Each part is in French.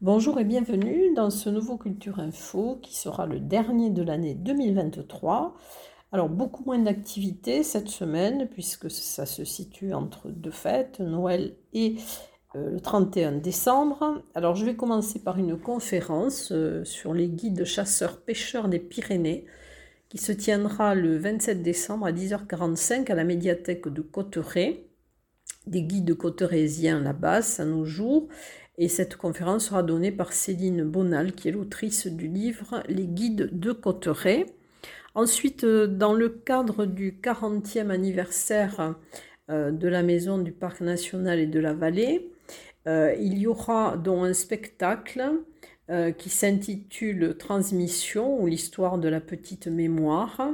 Bonjour et bienvenue dans ce nouveau Culture Info qui sera le dernier de l'année 2023. Alors beaucoup moins d'activités cette semaine puisque ça se situe entre deux fêtes, Noël et le 31 décembre. Alors je vais commencer par une conférence euh, sur les guides chasseurs-pêcheurs des Pyrénées qui se tiendra le 27 décembre à 10h45 à la médiathèque de Cotteret. Des guides cotterésiens là-bas à nos jours et cette conférence sera donnée par Céline Bonal, qui est l'autrice du livre Les guides de Cotteret. Ensuite, euh, dans le cadre du 40e anniversaire euh, de la maison du Parc national et de la vallée, euh, il y aura donc un spectacle qui s'intitule Transmission ou l'histoire de la petite mémoire.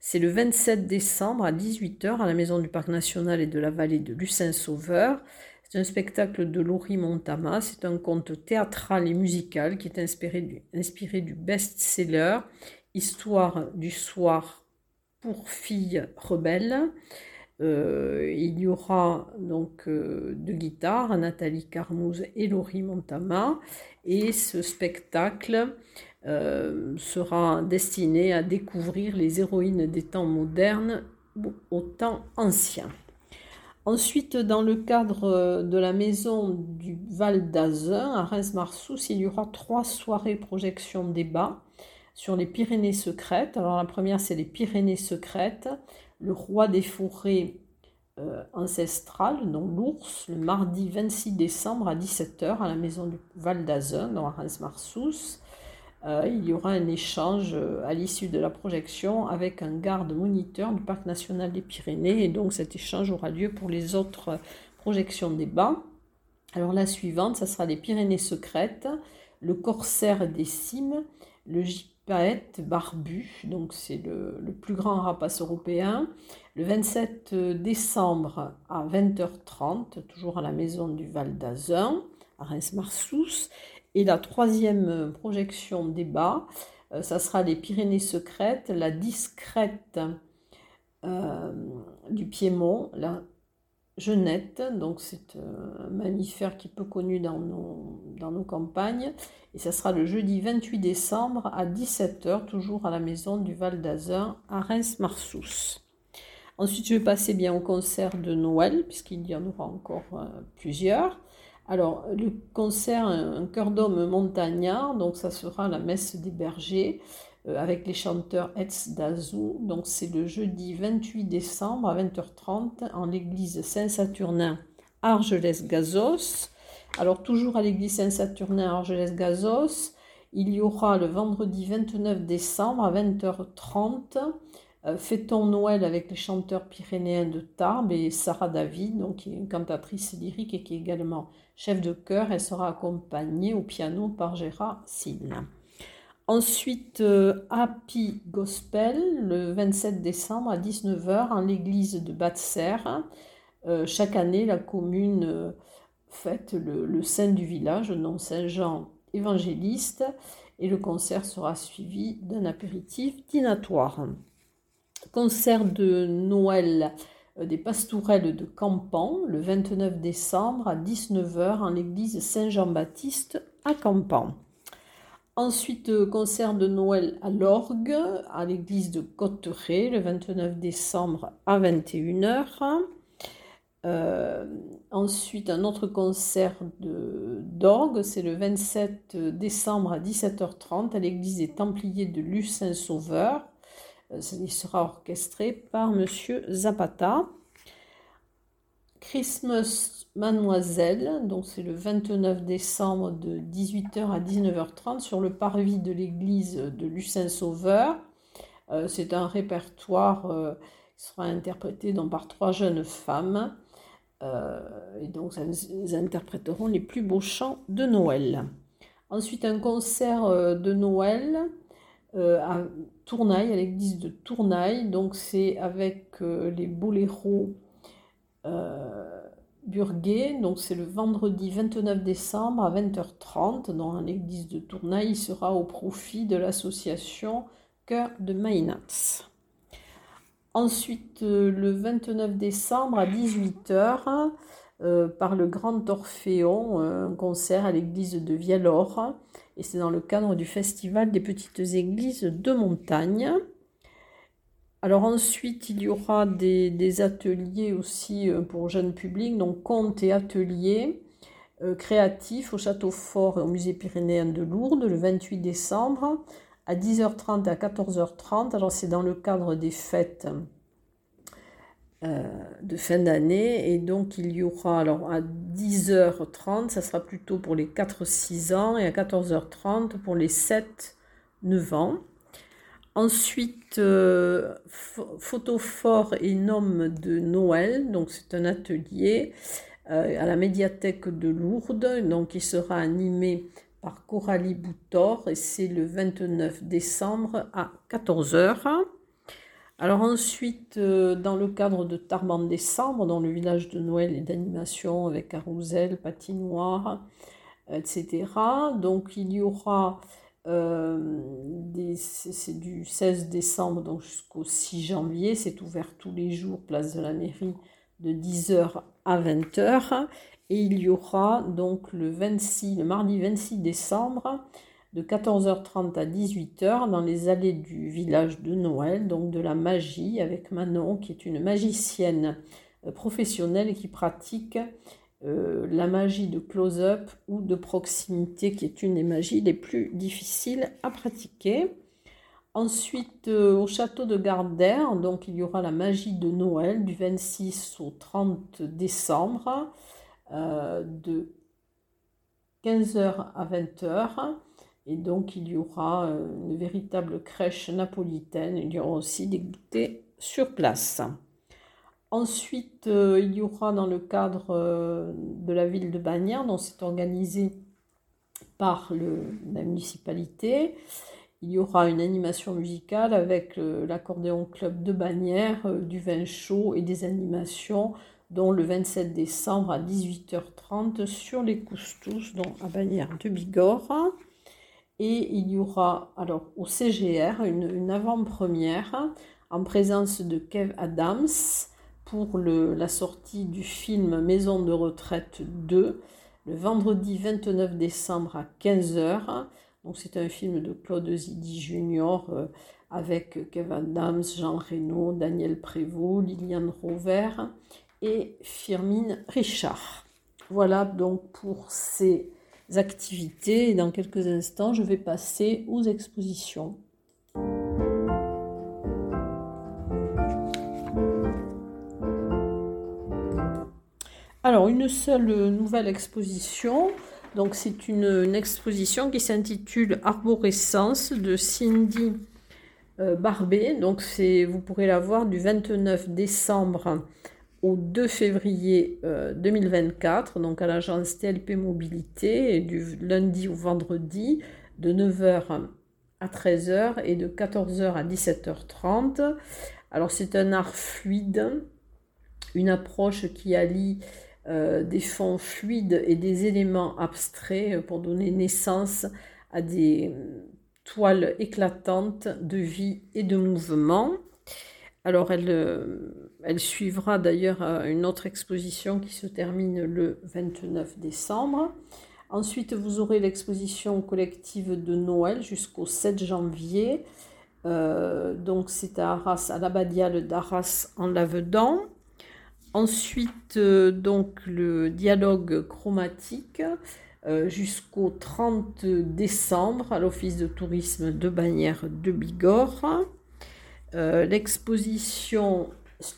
C'est le 27 décembre à 18h à la maison du Parc national et de la vallée de Lucin-Sauveur. C'est un spectacle de Laurie Montama. C'est un conte théâtral et musical qui est inspiré du, inspiré du best-seller Histoire du soir pour filles rebelles. Euh, il y aura donc euh, deux guitares, Nathalie Carmouze et Laurie Montama. Et ce spectacle euh, sera destiné à découvrir les héroïnes des temps modernes au temps ancien. Ensuite, dans le cadre de la maison du Val d'Azun, à Reims-Marsous, il y aura trois soirées projection débat sur les Pyrénées secrètes. Alors la première, c'est les Pyrénées secrètes, le roi des forêts euh, ancestrales, donc l'ours, le mardi 26 décembre à 17h à la maison du Val d'Azun, dans Reims-Marsous. Euh, il y aura un échange euh, à l'issue de la projection avec un garde moniteur du Parc national des Pyrénées et donc cet échange aura lieu pour les autres projections débat. Alors la suivante, ça sera les Pyrénées secrètes, le corsaire des cimes, le gypaète barbu, donc c'est le, plus grand rapace européen, le 27 décembre à 20h30, toujours à la maison du Val d'Azun, à Reims-Marsous, et la troisième euh, projection débat, euh, ça sera les Pyrénées secrètes, la discrète euh, du Piémont, genette, donc c'est un mammifère qui est peu connu dans nos, dans nos campagnes, et ça sera le jeudi 28 décembre à 17h, toujours à la maison du Val d'Azun à Reims-Marsous. Ensuite, je vais passer bien au concert de Noël, puisqu'il y en aura encore plusieurs. Alors, le concert Un cœur d'homme montagnard, donc ça sera la messe des bergers euh, avec les chanteurs Etz d'Azou. Donc, c'est le jeudi 28 décembre à 20h30 en l'église Saint-Saturnin Argelès-Gazos. Alors, toujours à l'église Saint-Saturnin Argelès-Gazos, il y aura le vendredi 29 décembre à 20h30 euh, Fait-on Noël avec les chanteurs pyrénéens de Tarbes et Sarah David, donc qui est une cantatrice lyrique et qui est également chef de chœur. Elle sera accompagnée au piano par Gérard Sill. Ensuite, euh, Happy Gospel, le 27 décembre à 19h en l'église de Batser. Euh, chaque année, la commune fête le, saint du village, nom Saint-Jean évangéliste, et le concert sera suivi d'un apéritif dînatoire concert de Noël euh, des pastourelles de Campan le 29 décembre à 19h en l'église Saint-Jean-Baptiste à Campan. Ensuite, euh, concert de Noël à l'orgue à l'église de Cotteret le 29 décembre à 21h. Euh, ensuite, un autre concert d'orgue, c'est le 27 décembre à 17h30 à l'église des Templiers de Lucin-Sauveur. Euh, il sera orchestré par Monsieur Zapata. Christmas Mademoiselle, donc c'est le 29 décembre de 18h à 19h30 sur le parvis de l'église de Lucin Sauveur. Euh, c'est un répertoire euh, qui sera interprété donc, par trois jeunes femmes. et donc, elles interpréteront les plus beaux chants de Noël. Ensuite, un concert de Noël euh, à Tournaille, à l'église de Tournaille. Donc c'est avec euh, les boléros euh, Burguet, donc c'est le vendredi 29 décembre à 20h30 dans l'église de Tournai. Il sera au profit de l'association Cœur de Mainats. Ensuite, euh, le 29 décembre à 18h, euh, par le Grand Orphéon, un concert à l'église de Vialor. Et c'est dans le cadre du Festival des petites églises de montagne. Alors ensuite, il y aura des, ateliers aussi euh, pour jeunes publics, donc contes et ateliers euh, créatifs au Château Fort et au Musée pyrénéen de Lourdes le 28 décembre à 10h30 et à 14h30. Alors c'est dans le cadre des fêtes euh, de fin d'année et donc il y aura alors à 10h30, ça sera plutôt pour les 4-6 ans et à 14h30 pour les 7-9 ans. Ensuite, euh, Photophore et Nom de Noël, donc c'est un atelier euh, à la médiathèque de Lourdes, donc il sera animé par Coralie Boutor et c'est le 29 décembre à 14h. Alors ensuite, euh, dans le cadre de Tarban décembre, dans le village de Noël et d'animation avec carousel, patinoire, etc. Donc il y aura c'est du 16 décembre jusqu'au 6 janvier. C'est ouvert tous les jours, place de la mairie, de 10h à 20h. Et il y aura donc le, 26, le mardi 26 décembre de 14h30 à 18h dans les allées du village de Noël, donc de la magie avec Manon qui est une magicienne euh, professionnelle et qui pratique euh, la magie de close-up ou de proximité, qui est une des magies les plus difficiles à pratiquer. Ensuite, euh, au château de Gardère, donc il y aura la magie de Noël du 26 au 30 décembre, euh, de 15h à 20h. Et donc il y aura une véritable crèche napolitaine. Il y aura aussi des goûters sur place. Ensuite, euh, il y aura dans le cadre euh, de la ville de Bagnères, dont c'est organisé par la municipalité, il y aura une animation musicale avec l'accordéon club de Bagnères, euh, du vin chaud et des animations, dont le 27 décembre à 18h30 sur les Coustous, dont à Bagnères de Bigorre. Et il y aura alors au CGR une avant-première en présence de Kev Adams, pour la sortie du film Maison de retraite 2, le vendredi 29 décembre à 15h. Donc c'est un film de Claude Zidi Junior euh, avec Kevin Dams, Jean Reno, Daniel Prévost, Liliane Rover et Firmine Richard. Voilà donc pour ces activités. Dans quelques instants, je vais passer aux expositions. Alors, une seule nouvelle exposition. Donc, c'est une, exposition qui s'intitule Arborescence de Cindy euh, Barbet. Donc, vous pourrez la voir du 29 décembre au 2 février 2024, euh, donc à l'agence TLP Mobilité, et du lundi au vendredi, de 9h à 13h et de 14h à 17h30. Alors c'est un art fluide, une approche qui allie euh, des fonds fluides et des éléments abstraits euh, pour donner naissance à des euh, toiles éclatantes de vie et de mouvement. Alors elle, suivra d'ailleurs une autre exposition qui se termine le 29 décembre. Ensuite, vous aurez l'exposition collective de Noël jusqu'au 7 janvier. donc c'est à Arras, à l'abbadiale d'Arras en Lavedan. Ensuite, euh, donc le dialogue chromatique euh, jusqu'au 30 décembre à l'Office de tourisme de Bagnères de Bigorre. Euh, l'exposition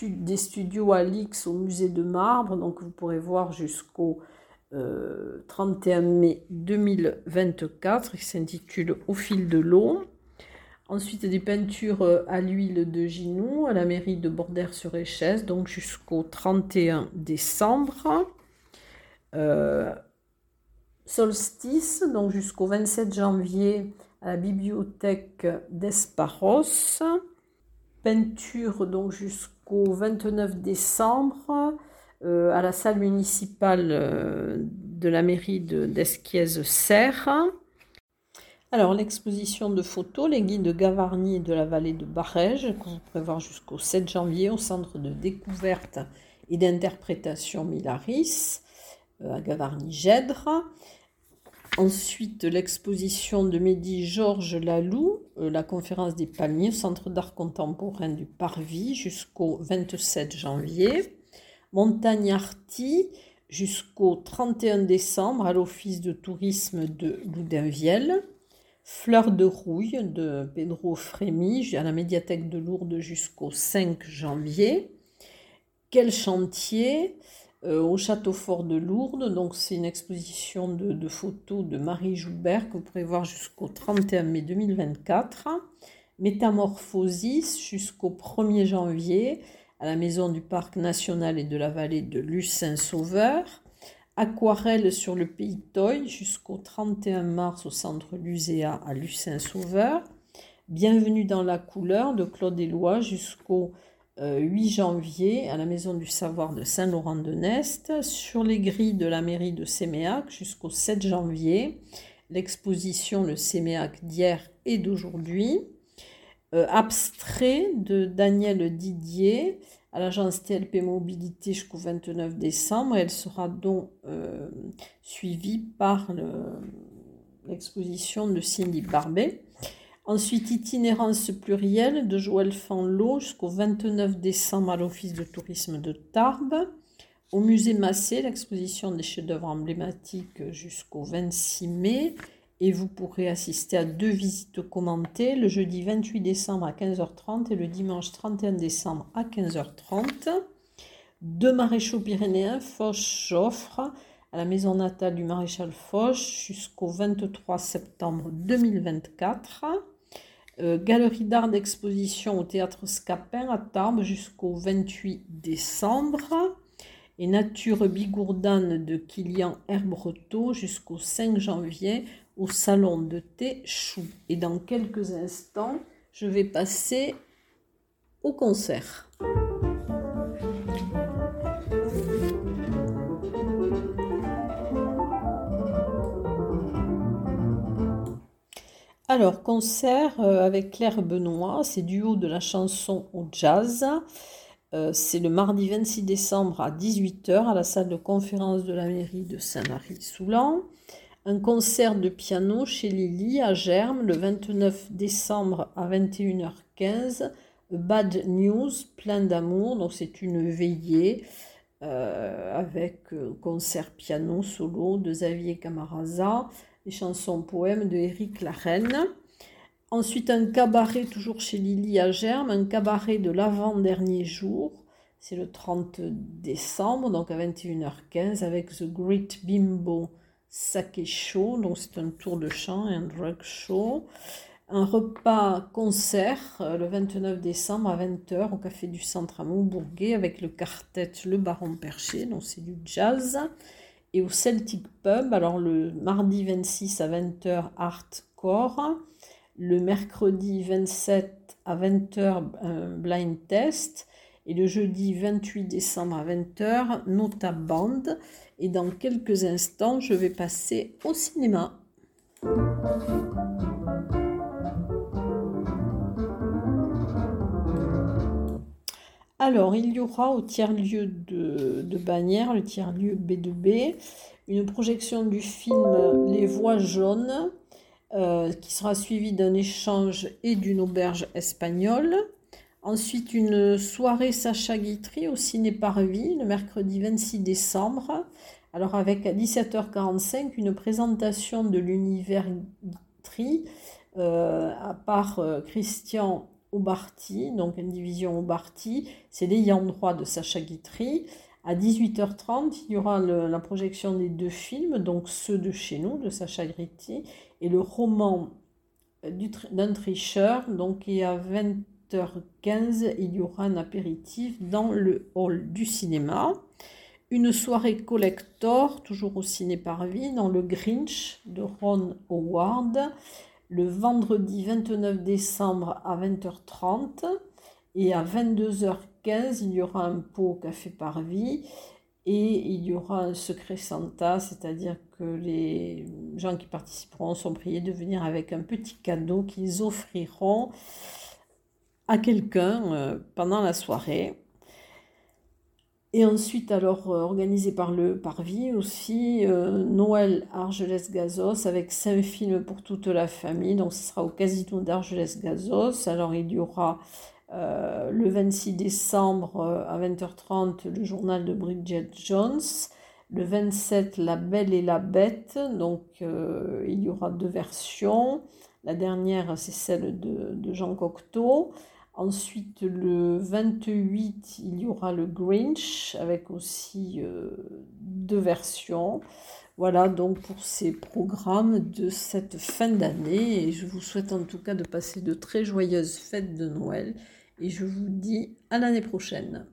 des studios Alix au musée de Marbre, donc vous pourrez voir jusqu'au 31 mai 2024, qui s'intitule Au fil de l'eau. Ensuite, des peintures euh, à l'huile de Ginou à la mairie de Bordère-sur-Échesse, donc jusqu'au 31 décembre. Euh, solstice, donc jusqu'au 27 janvier à la bibliothèque d'Esparos. Peinture donc jusqu'au 29 décembre à la salle municipale de la mairie d'Esquiez-Serre. Alors, l'exposition de photos, les guides de Gavarnie et de la vallée de Barège, qu'on vous pourrez voir jusqu'au 7 janvier au centre de découverte et d'interprétation Milaris à Gavarnie-Gèdre. Ensuite, l'exposition de Mehdi Georges Lalou, euh, la conférence des palmiers au Centre d'art contemporain du Parvis jusqu'au 27 janvier. Montagne Arty jusqu'au 31 décembre à l'Office de tourisme de Loudunvielle. Fleur de rouille de Pedro Frémy à la médiathèque de Lourdes jusqu'au 5 janvier. Quel chantier euh, au château fort de Lourdes. Donc c'est une exposition de, photos de Marie Joubert que vous pourrez voir jusqu'au 31 mai 2024. Métamorphosis jusqu'au 1er janvier à la maison du parc national et de la vallée de Lucin-Sauveur. Aquarelle sur le pays Toy jusqu'au 31 mars au centre Luséa à Lucin-Sauveur. Bienvenue dans la couleur de Claude Éloi jusqu'au 8 euh, janvier à la Maison du Savoir de Saint-Laurent-de-Nest, sur les grilles de la mairie de Séméac jusqu'au 7 janvier, l'exposition Le Séméac d'hier et d'aujourd'hui, euh, abstrait de Daniel Didier à l'agence TLP Mobilité jusqu'au 29 décembre. Elle sera donc euh, suivie par l'exposition de Cindy Barbet. Ensuite, Itinérance plurielle de Joël Fanlot jusqu'au 29 décembre à l'Office de tourisme de Tarbes. Au musée Massé, l'exposition des chefs-d'œuvre emblématiques jusqu'au 26 mai. Et vous pourrez assister à deux visites commentées le jeudi 28 décembre à 15h30 et le dimanche 31 décembre à 15h30. Deux maréchaux pyrénéens, Foch-Joffre, à la maison natale du maréchal Foch jusqu'au 23 septembre 2024. Euh, galerie d'art d'exposition au théâtre Scapin à Tarbes jusqu'au 28 décembre. Et Nature Bigourdane de Kilian Herbreteau jusqu'au 5 janvier au salon de thé Chou. Et dans quelques instants, je vais passer au concert. Alors, concert euh, avec Claire Benoît, c'est duo de la chanson au jazz. Euh, c'est le mardi 26 décembre à 18h à la salle de conférence de la mairie de Saint-Marie-Soulan. Un concert de piano chez Lily à Germe le 29 décembre à 21h15. Bad News, plein d'amour. Donc, c'est une veillée euh, avec concert piano solo de Xavier Camaraza les chansons poèmes de Éric Larenne. Ensuite, un cabaret, toujours chez Lily à Germe, un cabaret de l'avant-dernier jour. C'est le 30 décembre, donc à 21h15, avec The Great Bimbo Sake Show. Donc, c'est un tour de chant et un drug show. Un repas concert euh, le 29 décembre à 20h au Café du Centre à Montbourguet avec le quartet Le Baron Perché, donc c'est du jazz et au Celtic Pub. Alors le mardi 26 à 20h hardcore, le mercredi 27 à 20h blind test et le jeudi 28 décembre à 20h Nota Band. Et dans quelques instants, je vais passer au cinéma. Alors, il y aura au tiers-lieu de, de Bagnères, le tiers-lieu B2B, une projection du film Les Voix jaunes, euh, qui sera suivie d'un échange et d'une auberge espagnole. Ensuite, une soirée Sacha Guitry au Ciné Parvis, le mercredi 26 décembre. Alors, avec à 17h45, une présentation de l'univers Guitry, euh, à euh, Christian Aubarty, donc une division Aubarty, c'est l'ayant droit de Sacha Guitry. À 18h30, il y aura la projection des deux films, donc ceux de chez nous, de Sacha Guitry, et le roman d'un tricheur. Donc, et à 20h15, il y aura un apéritif dans le hall du cinéma. Une soirée collector, toujours au ciné Parvis, dans le Grinch de Ron Howard le vendredi 29 décembre à 20h30 et à 22h15 il y aura un pot au café Parvis Et il y aura un secret Santa, c'est-à-dire que les gens qui participeront sont priés de venir avec un petit cadeau qu'ils offriront à quelqu'un euh, pendant la soirée. Et ensuite, alors, euh, organisé par le Parvis aussi, euh, Noël Argelès-Gazos avec cinq films pour toute la famille. Donc, ce sera au Casino d'Argelès-Gazos. Alors, il y aura le 26 décembre à 20h30 le journal de Bridget Jones. Le 27, La Belle et la Bête. Donc, il y aura deux versions. La dernière, c'est celle de, Jean Cocteau. Ensuite, le 28, il y aura le Grinch avec aussi euh, deux versions. Voilà donc pour ces programmes de cette fin d'année. Et je vous souhaite en tout cas de passer de très joyeuses fêtes de Noël. Et je vous dis à l'année prochaine.